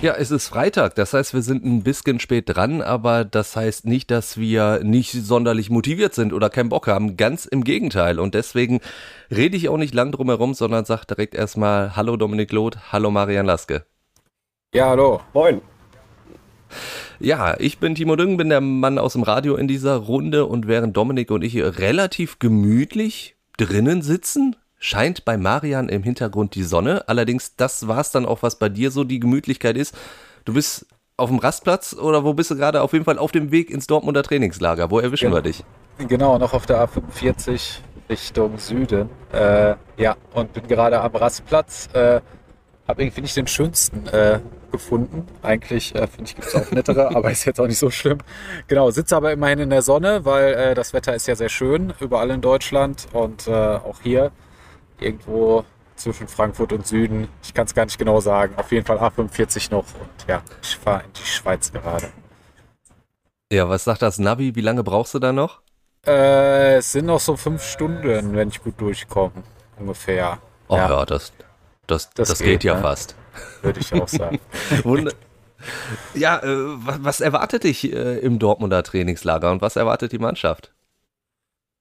Ja, es ist Freitag, das heißt, wir sind ein bisschen spät dran, aber das heißt nicht, dass wir nicht sonderlich motiviert sind oder keinen Bock haben. Ganz im Gegenteil. Und deswegen rede ich auch nicht lang drum herum, sondern sage direkt erstmal Hallo Dominik Loth, Hallo Marian Laske. Ja, hallo. Moin. Ja, ich bin Timo Düngen, bin der Mann aus dem Radio in dieser Runde und während Dominik und ich relativ gemütlich drinnen sitzen, scheint bei Marian im Hintergrund die Sonne. Allerdings, das war es dann auch, was bei dir so die Gemütlichkeit ist. Du bist auf dem Rastplatz oder wo bist du gerade? Auf jeden Fall auf dem Weg ins Dortmunder Trainingslager. Wo erwischen genau. wir dich? Genau, noch auf der A45 Richtung Süden. Äh, ja, und bin gerade am Rastplatz. Äh, habe irgendwie nicht den schönsten äh, gefunden. Eigentlich äh, finde ich, gibt es auch nettere, aber ist jetzt auch nicht so schlimm. Genau, sitze aber immerhin in der Sonne, weil äh, das Wetter ist ja sehr schön überall in Deutschland und äh, auch hier irgendwo zwischen Frankfurt und Süden. Ich kann es gar nicht genau sagen. Auf jeden Fall A45 noch. Und ja, ich fahre in die Schweiz gerade. Ja, was sagt das Navi? Wie lange brauchst du da noch? Äh, es sind noch so fünf Stunden, wenn ich gut durchkomme. Ungefähr. Oh ja, ja das, das, das, das, geht, geht ja ne? fast. Würde ich auch sagen. ja, äh, was, was, erwartet dich äh, im Dortmunder Trainingslager und was erwartet die Mannschaft?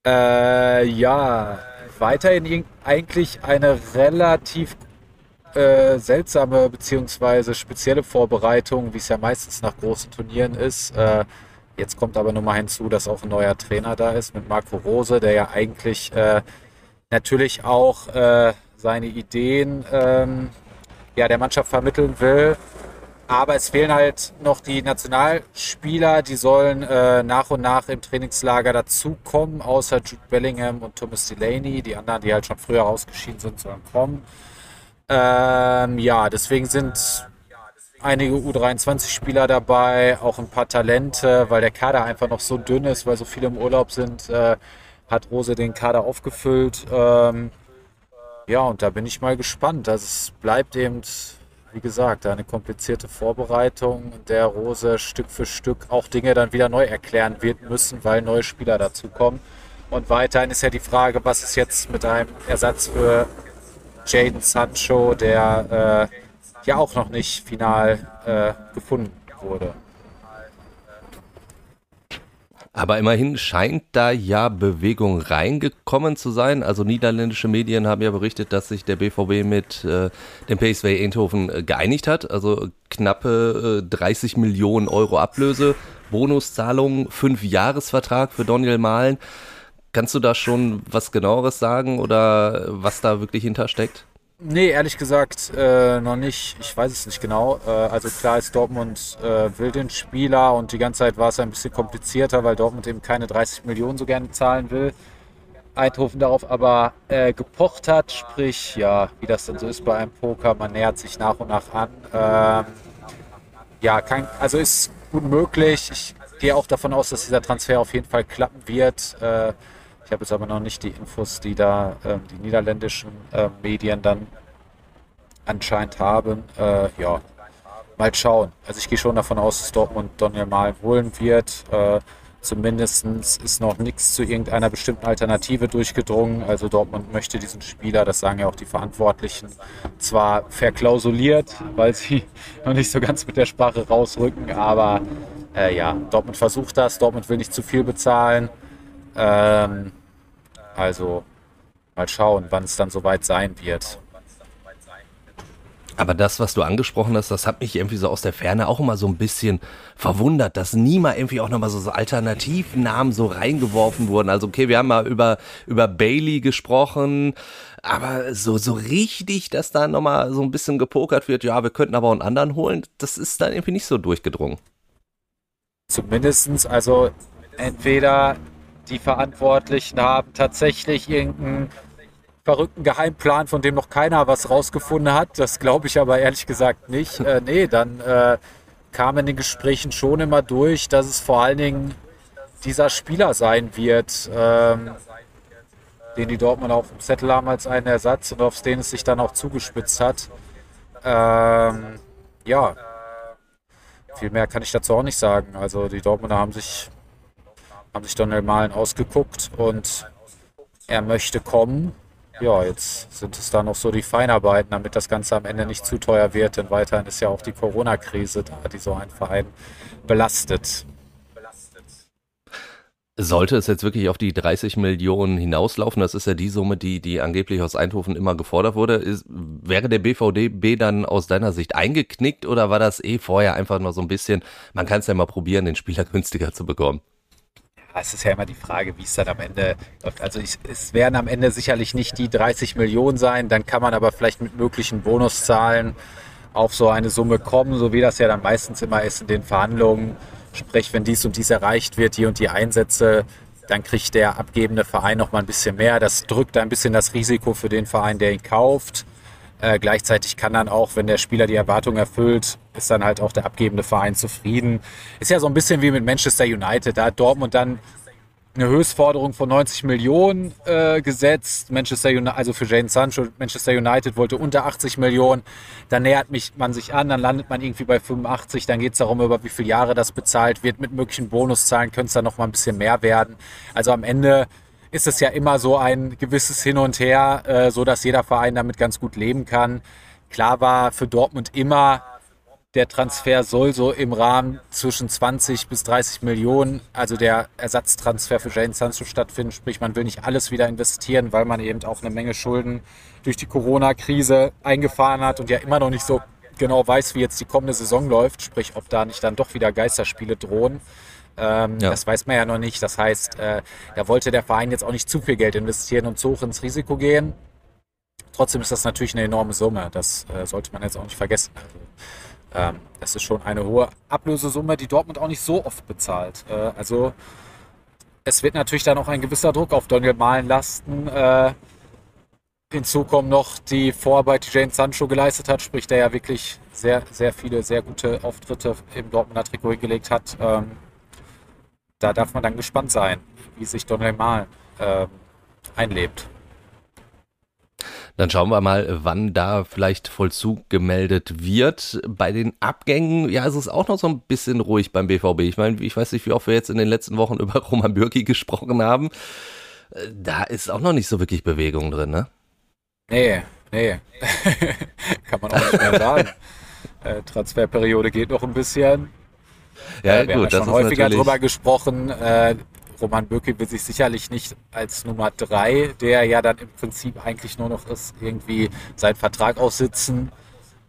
Äh, ja, weiterhin eigentlich eine relativ äh, seltsame bzw. spezielle Vorbereitung, wie es ja meistens nach großen Turnieren ist. Äh, jetzt kommt aber nur mal hinzu, dass auch ein neuer Trainer da ist mit Marco Rose, der ja eigentlich äh, natürlich auch äh, seine Ideen ähm, ja, der Mannschaft vermitteln will. Aber es fehlen halt noch die Nationalspieler, die sollen äh, nach und nach im Trainingslager dazukommen, außer Jude Bellingham und Thomas Delaney. Die anderen, die halt schon früher ausgeschieden sind, sollen kommen. Ähm, ja, deswegen sind einige U23-Spieler dabei, auch ein paar Talente, weil der Kader einfach noch so dünn ist, weil so viele im Urlaub sind, äh, hat Rose den Kader aufgefüllt. Ähm, ja, und da bin ich mal gespannt. Also es bleibt eben wie gesagt, eine komplizierte Vorbereitung, in der Rose Stück für Stück auch Dinge dann wieder neu erklären wird müssen, weil neue Spieler dazukommen. Und weiterhin ist ja die Frage, was ist jetzt mit einem Ersatz für Jaden Sancho, der äh, ja auch noch nicht final äh, gefunden wurde. Aber immerhin scheint da ja Bewegung reingekommen zu sein. Also niederländische Medien haben ja berichtet, dass sich der BVB mit äh, dem PSV Eindhoven äh, geeinigt hat. Also knappe äh, 30 Millionen Euro Ablöse, Bonuszahlungen, fünf Jahresvertrag für Daniel Mahlen. Kannst du da schon was genaueres sagen oder was da wirklich hintersteckt? Nee, ehrlich gesagt äh, noch nicht. Ich weiß es nicht genau. Äh, also klar ist Dortmund äh, will den Spieler und die ganze Zeit war es ein bisschen komplizierter, weil Dortmund eben keine 30 Millionen so gerne zahlen will. Eindhoven darauf aber äh, gepocht hat, sprich, ja, wie das dann so ist bei einem Poker, man nähert sich nach und nach an. Ähm, ja, kann, also ist gut möglich. Ich gehe auch davon aus, dass dieser Transfer auf jeden Fall klappen wird. Äh, ich habe jetzt aber noch nicht die Infos, die da äh, die niederländischen äh, Medien dann anscheinend haben. Äh, ja, mal schauen. Also ich gehe schon davon aus, dass Dortmund Daniel mal holen wird. Äh, Zumindest ist noch nichts zu irgendeiner bestimmten Alternative durchgedrungen. Also Dortmund möchte diesen Spieler, das sagen ja auch die Verantwortlichen, zwar verklausuliert, weil sie noch nicht so ganz mit der Sprache rausrücken, aber äh, ja, Dortmund versucht das. Dortmund will nicht zu viel bezahlen. Ähm, also mal schauen, wann es dann soweit sein wird. Aber das, was du angesprochen hast, das hat mich irgendwie so aus der Ferne auch immer so ein bisschen verwundert, dass nie mal irgendwie auch nochmal so Alternativnamen so reingeworfen wurden. Also okay, wir haben mal über, über Bailey gesprochen, aber so, so richtig, dass da nochmal so ein bisschen gepokert wird, ja, wir könnten aber auch einen anderen holen, das ist dann irgendwie nicht so durchgedrungen. Zumindestens, also entweder die Verantwortlichen haben tatsächlich irgendeinen verrückten Geheimplan, von dem noch keiner was rausgefunden hat. Das glaube ich aber ehrlich gesagt nicht. Äh, nee, dann äh, kam in den Gesprächen schon immer durch, dass es vor allen Dingen dieser Spieler sein wird, ähm, den die Dortmund auf dem Zettel haben als einen Ersatz und auf den es sich dann auch zugespitzt hat. Ähm, ja, viel mehr kann ich dazu auch nicht sagen. Also die Dortmunder haben sich, haben sich Donald Malen ausgeguckt und er möchte kommen. Ja, jetzt sind es da noch so die Feinarbeiten, damit das Ganze am Ende nicht zu teuer wird, denn weiterhin ist ja auch die Corona-Krise da, die so einen Verein belastet. Sollte es jetzt wirklich auf die 30 Millionen hinauslaufen, das ist ja die Summe, die, die angeblich aus Eindhoven immer gefordert wurde, ist, wäre der BVDB dann aus deiner Sicht eingeknickt oder war das eh vorher einfach nur so ein bisschen, man kann es ja mal probieren, den Spieler günstiger zu bekommen? Es ist ja immer die Frage, wie es dann am Ende läuft. Also ich, es werden am Ende sicherlich nicht die 30 Millionen sein, dann kann man aber vielleicht mit möglichen Bonuszahlen auf so eine Summe kommen, so wie das ja dann meistens immer ist in den Verhandlungen Sprich, wenn dies und dies erreicht wird, die und die Einsätze, dann kriegt der abgebende Verein noch mal ein bisschen mehr. Das drückt ein bisschen das Risiko für den Verein, der ihn kauft. Äh, gleichzeitig kann dann auch, wenn der Spieler die Erwartung erfüllt, ist dann halt auch der abgebende Verein zufrieden. Ist ja so ein bisschen wie mit Manchester United. Da hat Dortmund dann eine Höchstforderung von 90 Millionen äh, gesetzt. Manchester United, also für Jane Sancho, Manchester United wollte unter 80 Millionen. Dann nähert mich, man sich an, dann landet man irgendwie bei 85. Dann geht es darum, über wie viele Jahre das bezahlt wird. Mit möglichen Bonuszahlen könnte es dann noch mal ein bisschen mehr werden. Also am Ende ist es ja immer so ein gewisses Hin und Her, äh, so dass jeder Verein damit ganz gut leben kann. Klar war für Dortmund immer der Transfer soll so im Rahmen zwischen 20 bis 30 Millionen, also der Ersatztransfer für Jane Sancho stattfinden. Sprich, man will nicht alles wieder investieren, weil man eben auch eine Menge Schulden durch die Corona-Krise eingefahren hat und ja immer noch nicht so genau weiß, wie jetzt die kommende Saison läuft. Sprich, ob da nicht dann doch wieder Geisterspiele drohen. Ähm, ja. Das weiß man ja noch nicht. Das heißt, äh, da wollte der Verein jetzt auch nicht zu viel Geld investieren und zu hoch ins Risiko gehen. Trotzdem ist das natürlich eine enorme Summe. Das äh, sollte man jetzt auch nicht vergessen. Also, ähm, das ist schon eine hohe Ablösesumme, die Dortmund auch nicht so oft bezahlt. Äh, also es wird natürlich dann auch ein gewisser Druck auf Daniel Malen lasten. Äh, hinzu kommen noch die Vorarbeit, die Jane Sancho geleistet hat, sprich der ja wirklich sehr, sehr viele, sehr gute Auftritte im Dortmunder Trikot hingelegt hat. Ähm, da darf man dann gespannt sein, wie sich Daniel Malen äh, einlebt. Dann schauen wir mal, wann da vielleicht Vollzug gemeldet wird. Bei den Abgängen, ja, ist es auch noch so ein bisschen ruhig beim BVB. Ich meine, ich weiß nicht, wie oft wir jetzt in den letzten Wochen über Roman Bürki gesprochen haben. Äh, da ist auch noch nicht so wirklich Bewegung drin, ne? Nee, nee. Kann man auch nicht mehr sagen. äh, Transferperiode geht noch ein bisschen. Ja, äh, wir gut, haben ja schon häufiger drüber gesprochen. Äh, Roman Bürki will sich sicherlich nicht als Nummer drei, der ja dann im Prinzip eigentlich nur noch ist, irgendwie seinen Vertrag aussitzen.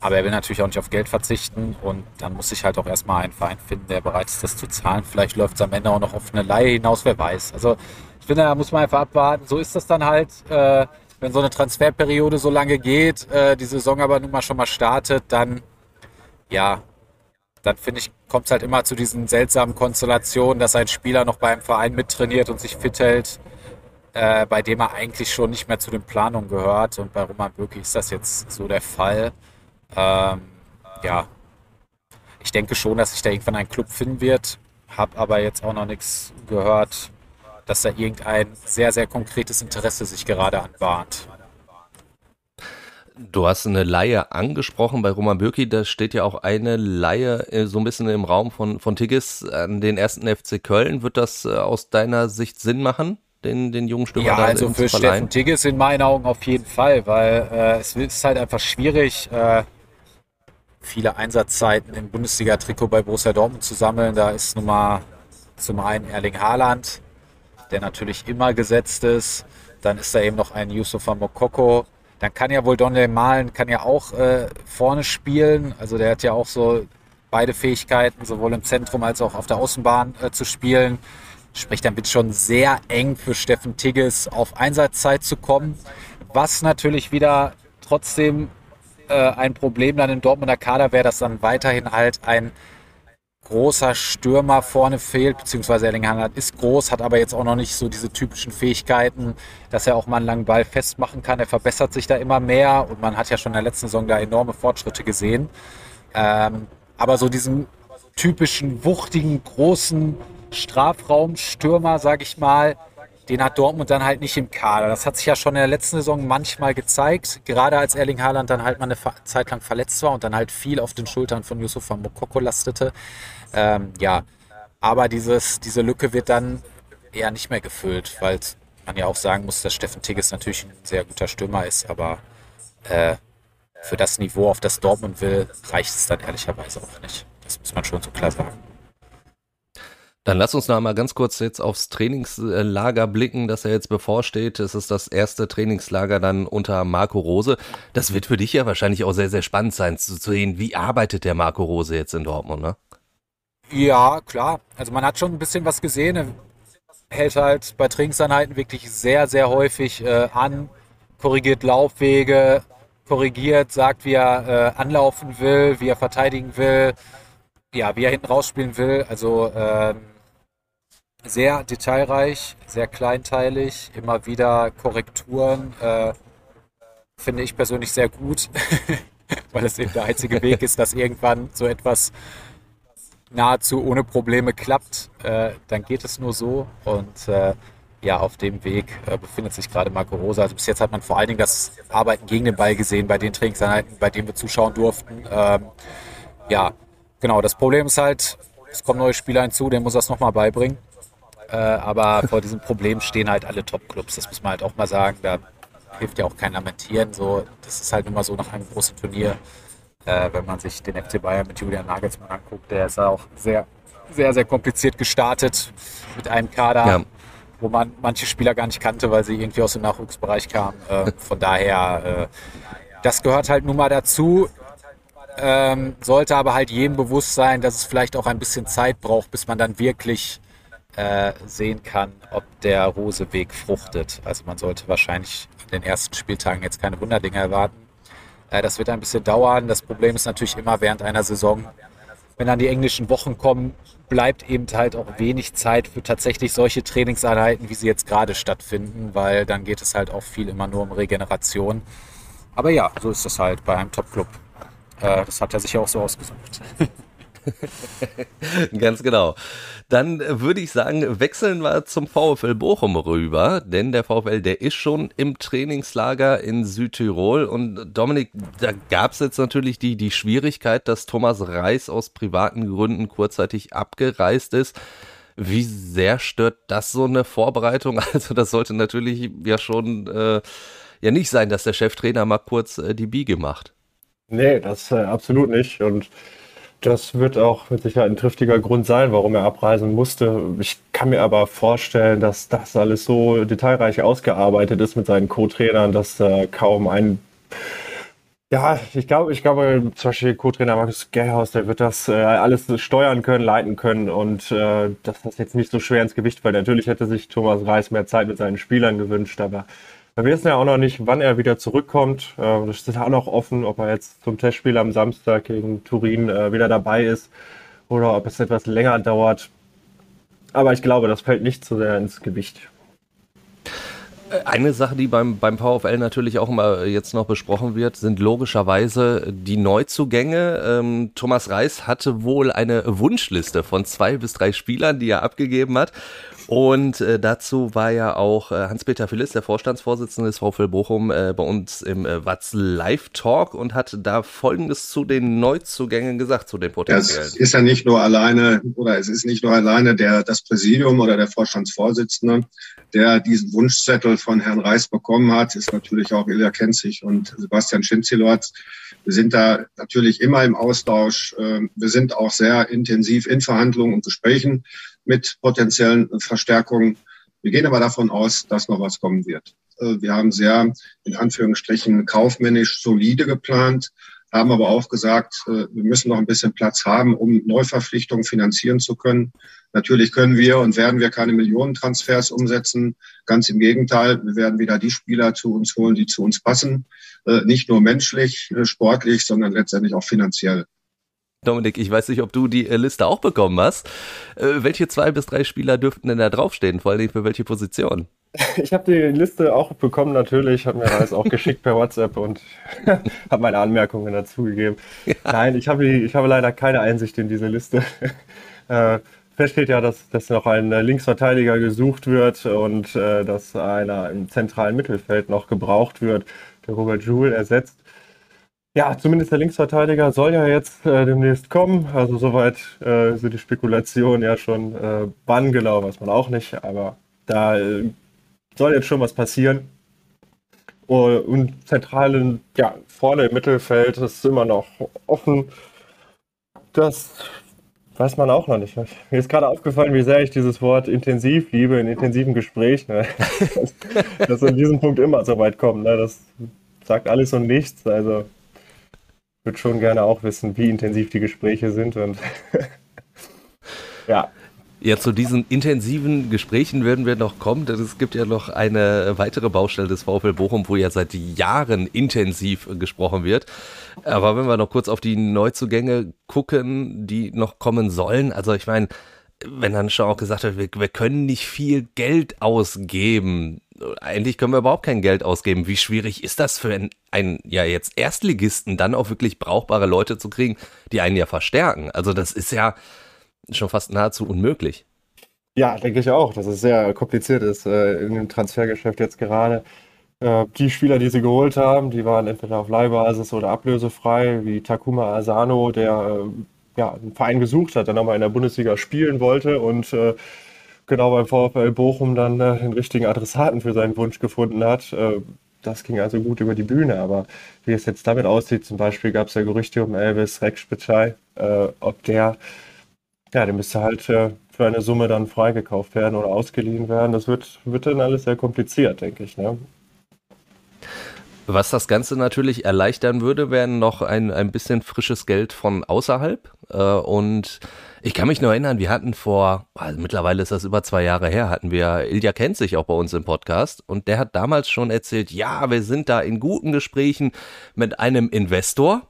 Aber er will natürlich auch nicht auf Geld verzichten und dann muss sich halt auch erstmal ein Verein finden, der bereit ist, das zu zahlen. Vielleicht läuft es am Ende auch noch auf eine Laie hinaus, wer weiß. Also ich finde, da muss man einfach abwarten. So ist das dann halt, äh, wenn so eine Transferperiode so lange geht, äh, die Saison aber nun mal schon mal startet, dann ja, dann finde ich, kommt es halt immer zu diesen seltsamen Konstellationen, dass ein Spieler noch beim Verein mittrainiert und sich fit hält, äh, bei dem er eigentlich schon nicht mehr zu den Planungen gehört. Und bei Roman Bürki ist das jetzt so der Fall. Ähm, ja, ich denke schon, dass sich da irgendwann ein Club finden wird, habe aber jetzt auch noch nichts gehört, dass da irgendein sehr, sehr konkretes Interesse sich gerade anbahnt. Du hast eine Laie angesprochen bei Roman Bürki, da steht ja auch eine Laie äh, so ein bisschen im Raum von, von Tigges an den ersten FC Köln. Wird das äh, aus deiner Sicht Sinn machen, den, den jungen Stürmer Ja, also für Steffen Tigges in meinen Augen auf jeden Fall, weil äh, es ist halt einfach schwierig, äh, viele Einsatzzeiten im Bundesliga-Trikot bei Borussia Dortmund zu sammeln. Da ist nun mal zum einen Erling Haaland, der natürlich immer gesetzt ist. Dann ist da eben noch ein Yusufa Mokoko, dann kann ja wohl Donnell Malen kann ja auch äh, vorne spielen. Also der hat ja auch so beide Fähigkeiten, sowohl im Zentrum als auch auf der Außenbahn äh, zu spielen. Sprich, dann wird schon sehr eng für Steffen Tigges auf Einsatzzeit zu kommen. Was natürlich wieder trotzdem äh, ein Problem dann im Dortmunder Kader wäre, dass dann weiterhin halt ein großer Stürmer vorne fehlt, beziehungsweise Erling Haaland ist groß, hat aber jetzt auch noch nicht so diese typischen Fähigkeiten, dass er auch mal einen langen Ball festmachen kann. Er verbessert sich da immer mehr und man hat ja schon in der letzten Saison da enorme Fortschritte gesehen. Ähm, aber so diesen typischen, wuchtigen, großen Strafraumstürmer, sag ich mal, den hat Dortmund dann halt nicht im Kader. Das hat sich ja schon in der letzten Saison manchmal gezeigt, gerade als Erling Haaland dann halt mal eine Zeit lang verletzt war und dann halt viel auf den Schultern von Yusufa Mokoko lastete. Ähm, ja, aber dieses, diese Lücke wird dann eher nicht mehr gefüllt, weil man ja auch sagen muss, dass Steffen Tigges natürlich ein sehr guter Stürmer ist, aber äh, für das Niveau, auf das Dortmund will, reicht es dann ehrlicherweise auch nicht. Das muss man schon so klar sagen. Dann lass uns noch mal ganz kurz jetzt aufs Trainingslager blicken, das ja jetzt bevorsteht. Es ist das erste Trainingslager dann unter Marco Rose. Das wird für dich ja wahrscheinlich auch sehr, sehr spannend sein zu sehen, wie arbeitet der Marco Rose jetzt in Dortmund, ne? Ja, klar. Also man hat schon ein bisschen was gesehen. Er hält halt bei Trainingseinheiten wirklich sehr, sehr häufig äh, an, korrigiert Laufwege, korrigiert, sagt, wie er äh, anlaufen will, wie er verteidigen will, ja, wie er hinten rausspielen will. Also ähm, sehr detailreich, sehr kleinteilig, immer wieder Korrekturen. Äh, finde ich persönlich sehr gut, weil es eben der einzige Weg ist, dass irgendwann so etwas nahezu ohne Probleme klappt. Äh, dann geht es nur so und äh, ja, auf dem Weg äh, befindet sich gerade Marco Rosa. Also bis jetzt hat man vor allen Dingen das Arbeiten gegen den Ball gesehen bei den Trainingseinheiten, bei denen wir zuschauen durften. Ähm, ja, genau. Das Problem ist halt, es kommen neue Spieler hinzu, denen muss das nochmal beibringen. Äh, aber vor diesem Problem stehen halt alle Top-Clubs. Das muss man halt auch mal sagen. Da hilft ja auch kein Lamentieren. So, das ist halt immer so nach einem großen Turnier. Äh, wenn man sich den FC Bayern mit Julian Nagelsmann anguckt, der ist auch sehr, sehr, sehr kompliziert gestartet mit einem Kader, ja. wo man manche Spieler gar nicht kannte, weil sie irgendwie aus dem Nachwuchsbereich kamen. Äh, von daher, äh, das gehört halt nun mal dazu. Ähm, sollte aber halt jedem bewusst sein, dass es vielleicht auch ein bisschen Zeit braucht, bis man dann wirklich äh, sehen kann, ob der Roseweg fruchtet. Also man sollte wahrscheinlich in den ersten Spieltagen jetzt keine Wunderdinge erwarten. Äh, das wird ein bisschen dauern. Das Problem ist natürlich immer während einer Saison, wenn dann die englischen Wochen kommen, bleibt eben halt auch wenig Zeit für tatsächlich solche Trainingseinheiten, wie sie jetzt gerade stattfinden, weil dann geht es halt auch viel immer nur um Regeneration. Aber ja, so ist das halt bei einem Top-Club. Äh, das hat er sich ja auch so ausgesucht. Ganz genau. Dann würde ich sagen, wechseln wir zum VfL Bochum rüber, denn der VfL, der ist schon im Trainingslager in Südtirol und Dominik, da gab es jetzt natürlich die, die Schwierigkeit, dass Thomas Reis aus privaten Gründen kurzzeitig abgereist ist. Wie sehr stört das so eine Vorbereitung? Also das sollte natürlich ja schon äh, ja nicht sein, dass der Cheftrainer mal kurz äh, die Biege macht. Nee, das äh, absolut nicht und das wird auch mit Sicherheit ein triftiger Grund sein, warum er abreisen musste. Ich kann mir aber vorstellen, dass das alles so detailreich ausgearbeitet ist mit seinen Co-Trainern, dass äh, kaum ein ja, ich glaube, ich glaube, zum Beispiel Co-Trainer Markus Gerhaus, der wird das äh, alles steuern können, leiten können und äh, dass das jetzt nicht so schwer ins Gewicht fällt. Natürlich hätte sich Thomas Reis mehr Zeit mit seinen Spielern gewünscht, aber wir wissen ja auch noch nicht, wann er wieder zurückkommt. Äh, das ist auch noch offen, ob er jetzt zum Testspiel am Samstag gegen Turin äh, wieder dabei ist oder ob es etwas länger dauert. Aber ich glaube, das fällt nicht so sehr ins Gewicht. Äh, eine Sache, die beim, beim VfL natürlich auch immer jetzt noch besprochen wird, sind logischerweise die Neuzugänge. Ähm, Thomas Reis hatte wohl eine Wunschliste von zwei bis drei Spielern, die er abgegeben hat. Und äh, dazu war ja auch äh, Hans-Peter Phillis, der Vorstandsvorsitzende des VfL Bochum, äh, bei uns im äh, Watz Live Talk und hat da Folgendes zu den Neuzugängen gesagt, zu den Potenzialen. Es ist ja nicht nur alleine, oder es ist nicht nur alleine der, das Präsidium oder der Vorstandsvorsitzende, der diesen Wunschzettel von Herrn Reis bekommen hat, ist natürlich auch Ilja Kenzig und Sebastian Schinzilorz. Wir sind da natürlich immer im Austausch. Ähm, wir sind auch sehr intensiv in Verhandlungen und Gesprächen mit potenziellen Verstärkungen. Wir gehen aber davon aus, dass noch was kommen wird. Äh, wir haben sehr, in Anführungsstrichen, kaufmännisch solide geplant, haben aber auch gesagt, äh, wir müssen noch ein bisschen Platz haben, um Neuverpflichtungen finanzieren zu können. Natürlich können wir und werden wir keine Millionentransfers umsetzen. Ganz im Gegenteil, wir werden wieder die Spieler zu uns holen, die zu uns passen. Äh, nicht nur menschlich, sportlich, sondern letztendlich auch finanziell. Dominik, ich weiß nicht, ob du die äh, Liste auch bekommen hast. Äh, welche zwei bis drei Spieler dürften denn da draufstehen? Vor allem für welche Position? Ich habe die Liste auch bekommen, natürlich. Hat mir das auch geschickt per WhatsApp und habe meine Anmerkungen dazugegeben. Ja. Nein, ich habe, ich habe leider keine Einsicht in diese Liste. Äh, fest steht ja, dass, dass noch ein Linksverteidiger gesucht wird und äh, dass einer im zentralen Mittelfeld noch gebraucht wird, der Robert Joule ersetzt. Ja, zumindest der Linksverteidiger soll ja jetzt äh, demnächst kommen. Also soweit äh, sind die Spekulationen ja schon äh, wann genau, weiß man auch nicht. Aber da äh, soll jetzt schon was passieren. Uh, und zentral, ja, vorne im Mittelfeld ist immer noch offen. Das weiß man auch noch nicht. Mir ist gerade aufgefallen, wie sehr ich dieses Wort intensiv liebe in intensiven Gesprächen. Ne? dass an diesem Punkt immer so weit kommt. Ne? Das sagt alles und nichts. Also würde schon gerne auch wissen, wie intensiv die Gespräche sind. Und ja, ja, zu diesen intensiven Gesprächen werden wir noch kommen, denn es gibt ja noch eine weitere Baustelle des VfL Bochum, wo ja seit Jahren intensiv gesprochen wird. Aber wenn wir noch kurz auf die Neuzugänge gucken, die noch kommen sollen, also ich meine, wenn dann schon auch gesagt wird, wir, wir können nicht viel Geld ausgeben. Eigentlich können wir überhaupt kein Geld ausgeben. Wie schwierig ist das für einen, ja jetzt Erstligisten, dann auch wirklich brauchbare Leute zu kriegen, die einen ja verstärken? Also das ist ja, schon fast nahezu unmöglich. Ja, denke ich auch, dass es sehr kompliziert ist äh, in dem Transfergeschäft jetzt gerade. Äh, die Spieler, die sie geholt haben, die waren entweder auf Leihbasis oder ablösefrei, wie Takuma Asano, der äh, ja, einen Verein gesucht hat, der nochmal in der Bundesliga spielen wollte und äh, genau beim VfL Bochum dann äh, den richtigen Adressaten für seinen Wunsch gefunden hat. Äh, das ging also gut über die Bühne, aber wie es jetzt damit aussieht, zum Beispiel gab es ja Gerüchte um Elvis Rekspitschei, ob der ja, der müsste halt äh, für eine Summe dann freigekauft werden oder ausgeliehen werden. Das wird, wird dann alles sehr kompliziert, denke ich. Ne? Was das Ganze natürlich erleichtern würde, wäre noch ein, ein bisschen frisches Geld von außerhalb. Äh, und ich kann mich nur erinnern, wir hatten vor, also mittlerweile ist das über zwei Jahre her, hatten wir, Ilja kennt sich auch bei uns im Podcast und der hat damals schon erzählt, ja, wir sind da in guten Gesprächen mit einem Investor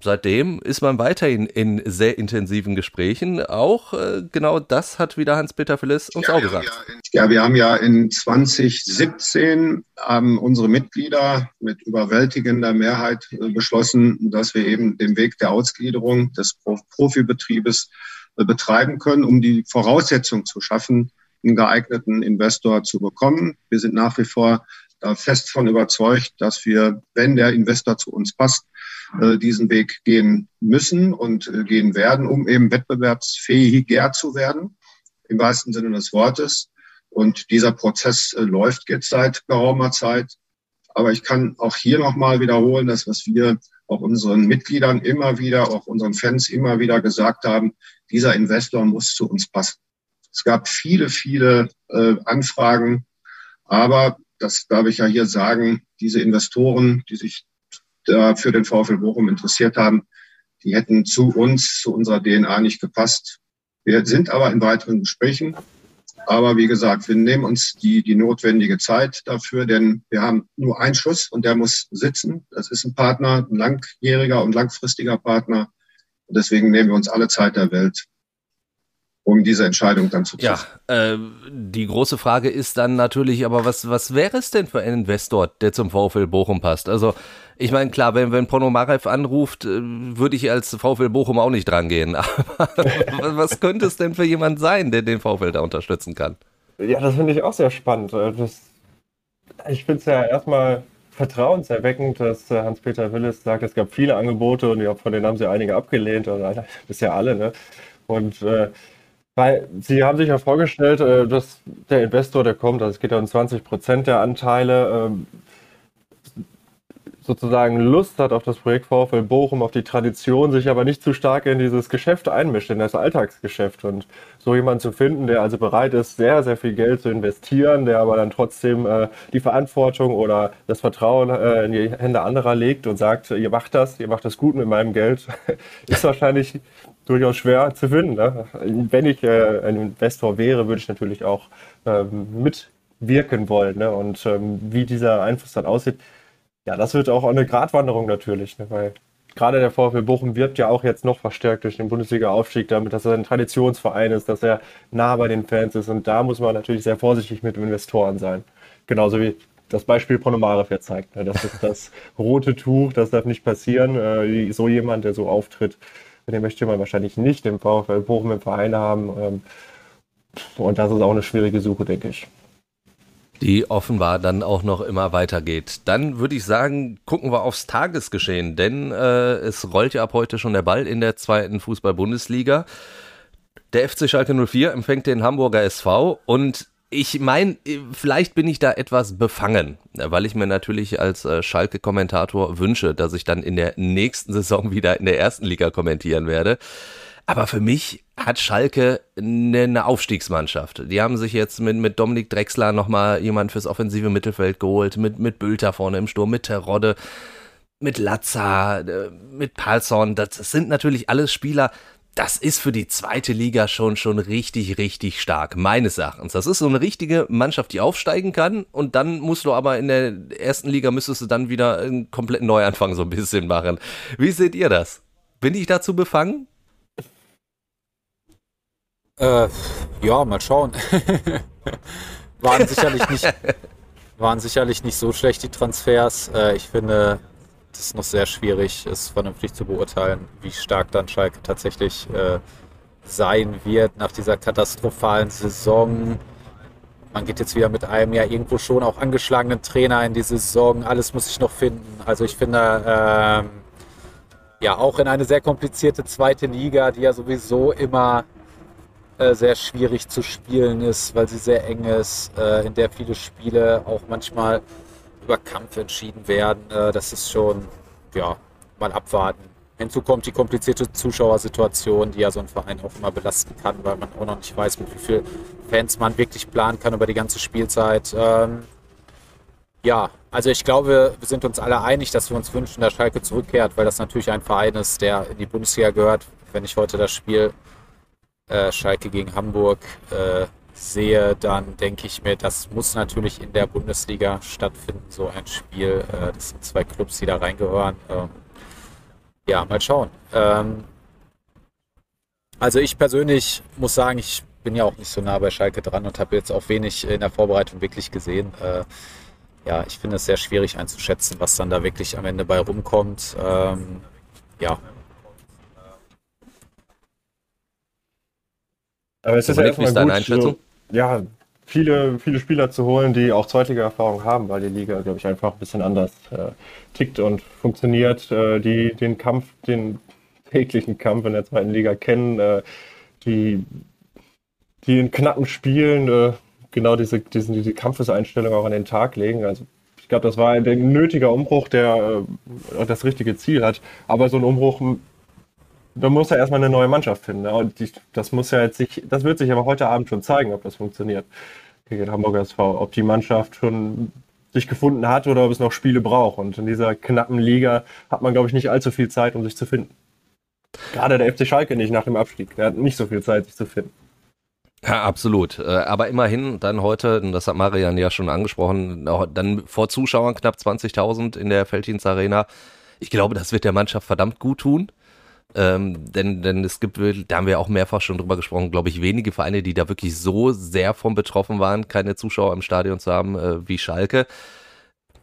seitdem ist man weiterhin in sehr intensiven Gesprächen. Auch äh, genau das hat wieder Hans-Peter Philliss uns ja, auch gesagt. Ja, ja, wir haben ja in 2017 ähm, unsere Mitglieder mit überwältigender Mehrheit äh, beschlossen, dass wir eben den Weg der Ausgliederung des Profibetriebes äh, betreiben können, um die Voraussetzung zu schaffen, einen geeigneten Investor zu bekommen. Wir sind nach wie vor da fest von überzeugt, dass wir, wenn der Investor zu uns passt, äh, diesen Weg gehen müssen und äh, gehen werden, um eben wettbewerbsfähiger zu werden, im wahrsten Sinne des Wortes. Und dieser Prozess äh, läuft jetzt seit geraumer Zeit. Aber ich kann auch hier nochmal wiederholen, das, was wir auch unseren Mitgliedern immer wieder, auch unseren Fans immer wieder gesagt haben, dieser Investor muss zu uns passen. Es gab viele, viele äh, Anfragen, aber das darf ich ja hier sagen, diese Investoren, die sich da für den VfL Bochum interessiert haben, die hätten zu uns, zu unserer DNA nicht gepasst. Wir sind aber in weiteren Gesprächen. Aber wie gesagt, wir nehmen uns die, die notwendige Zeit dafür, denn wir haben nur einen Schuss und der muss sitzen. Das ist ein Partner, ein langjähriger und langfristiger Partner. Und deswegen nehmen wir uns alle Zeit der Welt, um diese Entscheidung dann zu treffen. Ja, äh, die große Frage ist dann natürlich, aber was, was wäre es denn für ein Investor, der zum VfL Bochum passt? Also, ich meine, klar, wenn, wenn Ponomarev anruft, äh, würde ich als VfL Bochum auch nicht drangehen. Aber was könnte es denn für jemand sein, der den VfL da unterstützen kann? Ja, das finde ich auch sehr spannend. Äh, das, ich finde es ja erstmal vertrauenserweckend, dass äh, Hans-Peter Willis sagt, es gab viele Angebote und von denen haben sie einige abgelehnt, oder bisher alle, ne? Und äh, weil Sie haben sich ja vorgestellt, äh, dass der Investor, der kommt, also es geht ja um 20 Prozent der Anteile, ähm, sozusagen Lust hat auf das Projekt VfL Bochum, auf die Tradition, sich aber nicht zu stark in dieses Geschäft einmischt, in das Alltagsgeschäft. Und so jemanden zu finden, der also bereit ist, sehr, sehr viel Geld zu investieren, der aber dann trotzdem äh, die Verantwortung oder das Vertrauen äh, in die Hände anderer legt und sagt, ihr macht das, ihr macht das gut mit meinem Geld, ist wahrscheinlich durchaus schwer zu finden. Ne? Wenn ich äh, ein Investor wäre, würde ich natürlich auch ähm, mitwirken wollen. Ne? Und ähm, wie dieser Einfluss dann aussieht, ja, das wird auch eine Gratwanderung natürlich, ne? weil gerade der VfL Bochum wirbt ja auch jetzt noch verstärkt durch den Bundesliga-Aufstieg damit, dass er ein Traditionsverein ist, dass er nah bei den Fans ist. Und da muss man natürlich sehr vorsichtig mit Investoren sein. Genauso wie das Beispiel Ponomarev ja zeigt. Ne? Das ist das rote Tuch, das darf nicht passieren. Äh, so jemand, der so auftritt, Den möchte man wahrscheinlich nicht im VfL Bochum im Verein haben. Ähm, und das ist auch eine schwierige Suche, denke ich. Die offenbar dann auch noch immer weitergeht. Dann würde ich sagen, gucken wir aufs Tagesgeschehen, denn äh, es rollt ja ab heute schon der Ball in der zweiten Fußball-Bundesliga. Der FC Schalke 04 empfängt den Hamburger SV und ich meine, vielleicht bin ich da etwas befangen, weil ich mir natürlich als äh, Schalke-Kommentator wünsche, dass ich dann in der nächsten Saison wieder in der ersten Liga kommentieren werde. Aber für mich hat Schalke eine Aufstiegsmannschaft. Die haben sich jetzt mit, mit Dominik Drexler nochmal jemand fürs offensive Mittelfeld geholt, mit, mit Bülter vorne im Sturm, mit Terodde, mit Latza, äh, mit Palsson. Das sind natürlich alles Spieler, das ist für die zweite Liga schon, schon richtig, richtig stark, meines Erachtens. Das ist so eine richtige Mannschaft, die aufsteigen kann und dann musst du aber in der ersten Liga müsstest du dann wieder einen kompletten Neuanfang so ein bisschen machen. Wie seht ihr das? Bin ich dazu befangen? Äh, ja, mal schauen. waren sicherlich nicht, waren sicherlich nicht so schlecht die Transfers. Äh, ich finde, es ist noch sehr schwierig, es vernünftig zu beurteilen, wie stark dann Schalke tatsächlich äh, sein wird nach dieser katastrophalen Saison. Man geht jetzt wieder mit einem ja irgendwo schon auch angeschlagenen Trainer in die Saison. Alles muss sich noch finden. Also ich finde, ähm, ja, auch in eine sehr komplizierte zweite Liga, die ja sowieso immer äh, sehr schwierig zu spielen ist, weil sie sehr eng ist, äh, in der viele Spiele auch manchmal über Kampf entschieden werden. Äh, das ist schon, ja, mal abwarten. Hinzu kommt die komplizierte Zuschauersituation, die ja so ein Verein auch immer belasten kann, weil man auch noch nicht weiß, mit wie vielen Fans man wirklich planen kann über die ganze Spielzeit. Ähm, ja, also ich glaube, wir sind uns alle einig, dass wir uns wünschen, dass Schalke zurückkehrt, weil das natürlich ein Verein ist, der in die Bundesliga gehört. Wenn ich heute das Spiel äh, Schalke gegen Hamburg äh, sehe, dann denke ich mir, das muss natürlich in der Bundesliga stattfinden, so ein Spiel. Äh, das sind zwei Clubs, die da reingehören. Ähm, ja, mal schauen. Ähm, also ich persönlich muss sagen, ich bin ja auch nicht so nah bei Schalke dran und habe jetzt auch wenig in der Vorbereitung wirklich gesehen. Äh, ja, ich finde es sehr schwierig einzuschätzen, was dann da wirklich am Ende bei rumkommt. Ähm, ja. Aber es ist ja erstmal gut, Einschätzung? So ja, viele, viele Spieler zu holen, die auch Zweitliga-Erfahrung haben, weil die Liga, glaube ich, einfach ein bisschen anders äh, tickt und funktioniert, äh, die den Kampf, den täglichen Kampf in der zweiten Liga kennen, äh, die, die in knappen Spielen äh, genau diese, diesen, diese Kampfeseinstellung auch an den Tag legen. Also ich glaube, das war ein, nötiger Umbruch, der äh, das richtige Ziel hat. Aber so ein Umbruch da muss er erstmal eine neue Mannschaft finden. Ne? Und die, das muss ja jetzt sich, das wird sich aber heute Abend schon zeigen, ob das funktioniert gegen den Hamburger SV. Ob die Mannschaft schon sich gefunden hat oder ob es noch Spiele braucht. Und in dieser knappen Liga hat man, glaube ich, nicht allzu viel Zeit, um sich zu finden. Gerade der FC Schalke nicht nach dem Abstieg. Der hat nicht so viel Zeit, sich zu finden. Ja, absolut. Äh, aber immerhin dann heute, das hat Marian ja schon angesprochen, dann vor Zuschauern knapp 20.000 in der Felddienst Arena. Ich glaube, das wird der Mannschaft verdammt gut tun. Ähm, denn, denn es gibt, da haben wir auch mehrfach schon drüber gesprochen, glaube ich, wenige Vereine, die da wirklich so sehr von betroffen waren, keine Zuschauer im Stadion zu haben äh, wie Schalke.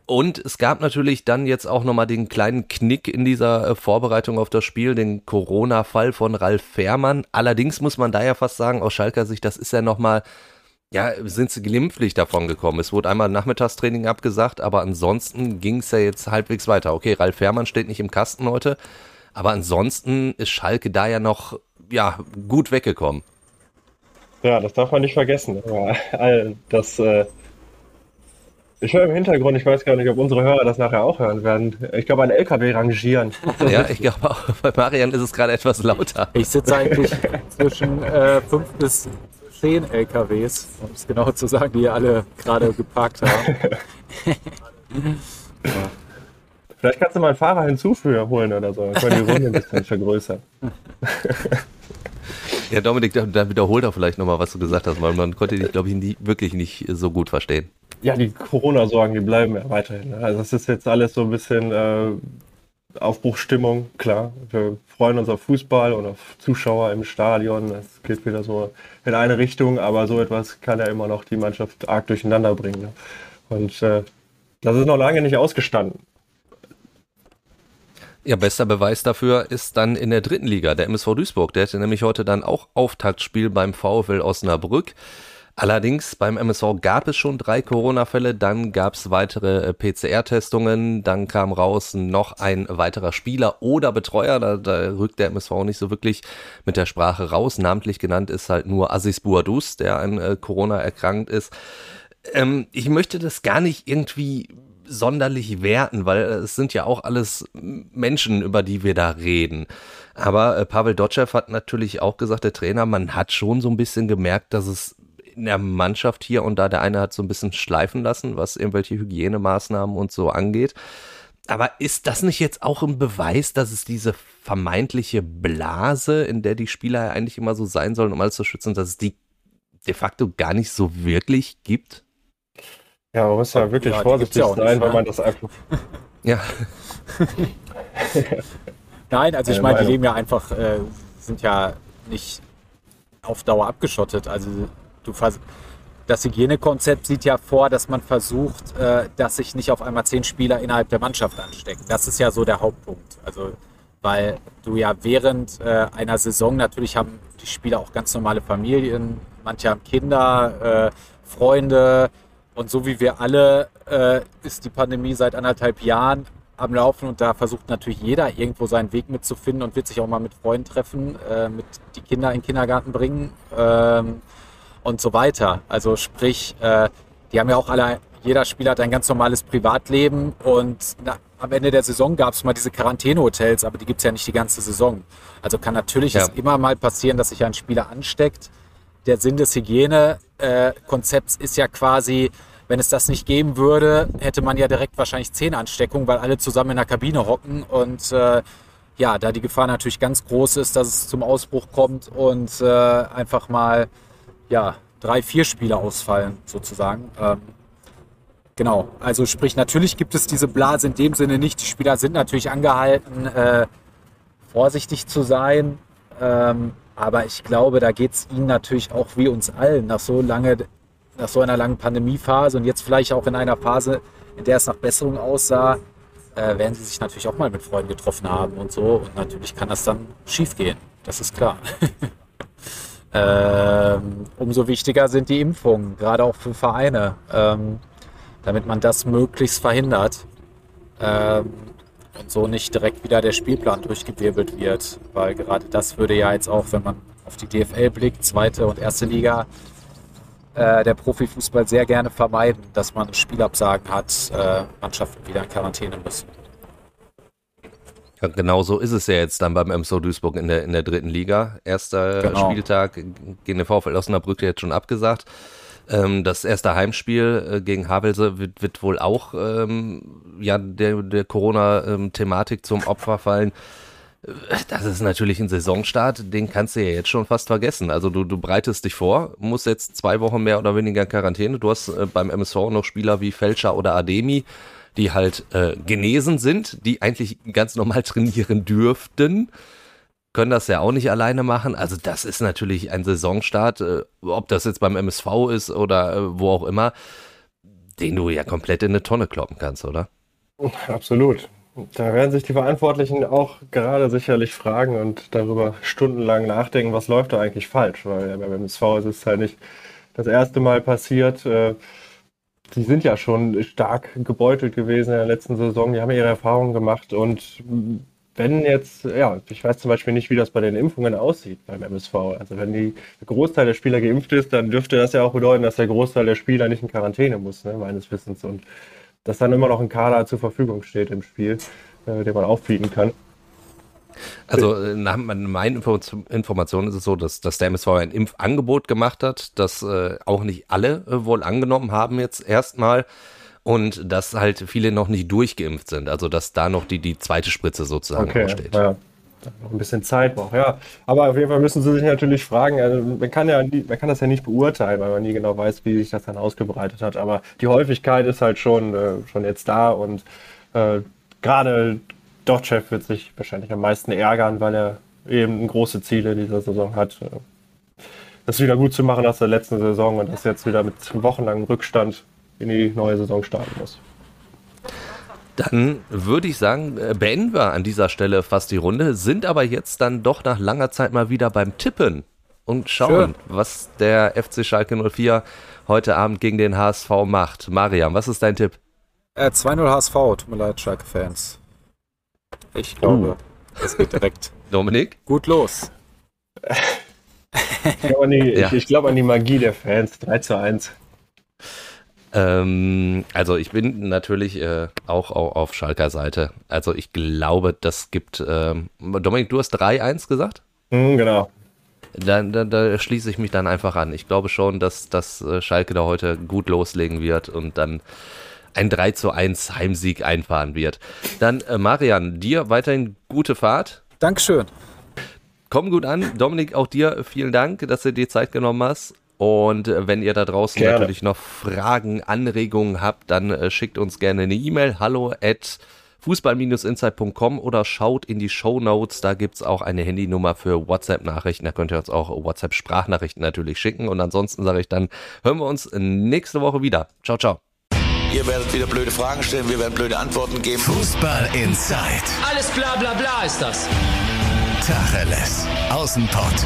Und es gab natürlich dann jetzt auch nochmal den kleinen Knick in dieser äh, Vorbereitung auf das Spiel, den Corona-Fall von Ralf Fährmann. Allerdings muss man da ja fast sagen, aus Schalker Sicht, das ist ja nochmal, ja, sind sie glimpflich davon gekommen. Es wurde einmal Nachmittagstraining abgesagt, aber ansonsten ging es ja jetzt halbwegs weiter. Okay, Ralf Fährmann steht nicht im Kasten heute, aber ansonsten ist Schalke da ja noch ja, gut weggekommen. Ja, das darf man nicht vergessen. Das, äh, ich höre im Hintergrund, ich weiß gar nicht, ob unsere Hörer das nachher auch hören werden. Ich glaube, ein LKW rangieren. Ja, ich glaube auch. Bei Marian ist es gerade etwas lauter. Ich sitze eigentlich zwischen äh, fünf bis zehn LKWs, um es genau zu sagen, die alle gerade geparkt haben. ja. Vielleicht kannst du mal einen Fahrer hinzufügen holen oder so. Dann können die Runde ein bisschen vergrößern. Ja, Dominik, da wiederholt er vielleicht nochmal, was du gesagt hast, weil man konnte dich, glaube ich, nie, wirklich nicht so gut verstehen. Ja, die Corona-Sorgen, die bleiben ja weiterhin. Ne? Also es ist jetzt alles so ein bisschen äh, Aufbruchstimmung, klar. Wir freuen uns auf Fußball und auf Zuschauer im Stadion. Es geht wieder so in eine Richtung, aber so etwas kann ja immer noch die Mannschaft arg durcheinander bringen. Ne? Und äh, das ist noch lange nicht ausgestanden. Ja, bester Beweis dafür ist dann in der dritten Liga, der MSV Duisburg. Der hatte nämlich heute dann auch Auftaktspiel beim VfL Osnabrück. Allerdings beim MSV gab es schon drei Corona-Fälle, dann gab es weitere äh, PCR-Testungen, dann kam raus noch ein weiterer Spieler oder Betreuer, da, da rückt der MSV nicht so wirklich mit der Sprache raus. Namentlich genannt ist halt nur Aziz Bouadouz, der an äh, Corona erkrankt ist. Ähm, ich möchte das gar nicht irgendwie sonderlich werten, weil es sind ja auch alles Menschen, über die wir da reden. Aber äh, Pavel Dotschew hat natürlich auch gesagt, der Trainer, man hat schon so ein bisschen gemerkt, dass es in der Mannschaft hier und da der eine hat so ein bisschen schleifen lassen, was irgendwelche Hygienemaßnahmen und so angeht. Aber ist das nicht jetzt auch ein Beweis, dass es diese vermeintliche Blase, in der die Spieler eigentlich immer so sein sollen, um alles zu schützen, dass es die de facto gar nicht so wirklich gibt? Ja, man muss ja wirklich ja, vorsichtig ja sein, weil man das einfach. ja. Nein, also ich meine, die leben ja einfach, äh, sind ja nicht auf Dauer abgeschottet. Also du das Hygienekonzept sieht ja vor, dass man versucht, äh, dass sich nicht auf einmal zehn Spieler innerhalb der Mannschaft anstecken. Das ist ja so der Hauptpunkt. Also weil du ja während äh, einer Saison natürlich haben die Spieler auch ganz normale Familien, manche haben Kinder, äh, Freunde, und so wie wir alle äh, ist die Pandemie seit anderthalb Jahren am Laufen und da versucht natürlich jeder irgendwo seinen Weg mitzufinden und wird sich auch mal mit Freunden treffen, äh, mit die Kinder in den Kindergarten bringen ähm, und so weiter. Also sprich, äh, die haben ja auch alle, jeder Spieler hat ein ganz normales Privatleben und na, am Ende der Saison gab es mal diese Quarantänehotels, aber die gibt es ja nicht die ganze Saison. Also kann natürlich ja. es immer mal passieren, dass sich ein Spieler ansteckt der Sinn des Hygienekonzepts ist ja quasi, wenn es das nicht geben würde, hätte man ja direkt wahrscheinlich zehn Ansteckungen, weil alle zusammen in der Kabine hocken und äh, ja, da die Gefahr natürlich ganz groß ist, dass es zum Ausbruch kommt und äh, einfach mal ja, drei, vier Spieler ausfallen sozusagen. Ähm, genau, also sprich, natürlich gibt es diese Blase in dem Sinne nicht. Die Spieler sind natürlich angehalten, äh, vorsichtig zu sein. Ähm, aber ich glaube, da geht es Ihnen natürlich auch wie uns allen nach so lange, nach so einer langen Pandemiephase und jetzt vielleicht auch in einer Phase, in der es nach Besserung aussah, äh, werden sie sich natürlich auch mal mit Freunden getroffen haben und so. Und natürlich kann das dann schiefgehen. Das ist klar. ähm, umso wichtiger sind die Impfungen, gerade auch für Vereine, ähm, damit man das möglichst verhindert. Ähm, und so nicht direkt wieder der Spielplan durchgewirbelt wird. Weil gerade das würde ja jetzt auch, wenn man auf die DFL blickt, zweite und erste Liga, äh, der Profifußball sehr gerne vermeiden, dass man Spielabsagen hat, äh, Mannschaften wieder in Quarantäne müssen. Ja, genau so ist es ja jetzt dann beim MSO Duisburg in der, in der dritten Liga. Erster genau. Spieltag gegen den VfL Osnabrück jetzt schon abgesagt. Ähm, das erste Heimspiel äh, gegen Havelse wird, wird wohl auch ähm, ja, der, der Corona-Thematik zum Opfer fallen. Äh, das ist natürlich ein Saisonstart, den kannst du ja jetzt schon fast vergessen. Also du, du bereitest dich vor, musst jetzt zwei Wochen mehr oder weniger in Quarantäne. Du hast äh, beim MSV noch Spieler wie Felscher oder Ademi, die halt äh, genesen sind, die eigentlich ganz normal trainieren dürften können das ja auch nicht alleine machen. Also das ist natürlich ein Saisonstart, äh, ob das jetzt beim MSV ist oder äh, wo auch immer, den du ja komplett in eine Tonne kloppen kannst, oder? Absolut. Da werden sich die Verantwortlichen auch gerade sicherlich fragen und darüber stundenlang nachdenken, was läuft da eigentlich falsch, weil beim MSV ist es halt nicht das erste Mal passiert. Äh, sie sind ja schon stark gebeutelt gewesen in der letzten Saison. Die haben ihre Erfahrungen gemacht und wenn jetzt, ja, ich weiß zum Beispiel nicht, wie das bei den Impfungen aussieht beim MSV. Also wenn die, der Großteil der Spieler geimpft ist, dann dürfte das ja auch bedeuten, dass der Großteil der Spieler nicht in Quarantäne muss, ne, meines Wissens. Und dass dann immer noch ein Kader zur Verfügung steht im Spiel, äh, den man aufbieten kann. Also äh, nach meinen Informationen ist es so, dass, dass der MSV ein Impfangebot gemacht hat, das äh, auch nicht alle äh, wohl angenommen haben jetzt erstmal und dass halt viele noch nicht durchgeimpft sind, also dass da noch die, die zweite Spritze sozusagen okay, steht. Ja. Noch ein bisschen Zeit braucht, ja. Aber auf jeden Fall müssen Sie sich natürlich fragen, also man kann ja nie, man kann das ja nicht beurteilen, weil man nie genau weiß, wie sich das dann ausgebreitet hat. Aber die Häufigkeit ist halt schon, äh, schon jetzt da und äh, gerade Dotchev wird sich wahrscheinlich am meisten ärgern, weil er eben große Ziele dieser Saison hat. Äh, das wieder gut zu machen aus der letzten Saison und das jetzt wieder mit wochenlangem Rückstand in die neue Saison starten muss. Dann würde ich sagen, äh, beenden wir an dieser Stelle fast die Runde, sind aber jetzt dann doch nach langer Zeit mal wieder beim Tippen und schauen, Schön. was der FC Schalke 04 heute Abend gegen den HSV macht. Mariam, was ist dein Tipp? Äh, 2-0 HSV, tut mir leid, Schalke-Fans. Ich glaube, das geht direkt Dominik? gut los. Ich glaube an, die- Ja. glaub an die Magie der Fans. 3 zu 1. Ähm, also ich bin natürlich äh, auch, auch auf Schalker Seite. Also ich glaube, das gibt. Ähm, Dominik, du hast 3-1 gesagt? Hm, genau. Da, da, da schließe ich mich dann einfach an. Ich glaube schon, dass, dass äh, Schalke da heute gut loslegen wird und dann ein 3 zu 1 Heimsieg einfahren wird. Dann, äh, Marian, dir weiterhin gute Fahrt. Dankeschön. Komm gut an. Dominik, auch dir vielen Dank, dass du dir Zeit genommen hast. Und äh, wenn ihr da draußen Gerne. natürlich noch Fragen, Anregungen habt, dann äh, schickt uns gerne eine E-Mail. Hallo at fußball-insight.com oder schaut in die Show Notes. Da gibt's auch eine Handynummer für WhatsApp-Nachrichten. Da könnt ihr uns auch WhatsApp-Sprachnachrichten natürlich schicken. Und ansonsten sage ich dann, hören wir uns nächste Woche wieder. Ciao, ciao. Ihr werdet wieder blöde Fragen stellen, wir werden blöde Antworten geben. Fußball Inside. Alles bla bla bla ist das. Tacheles. Außenpott.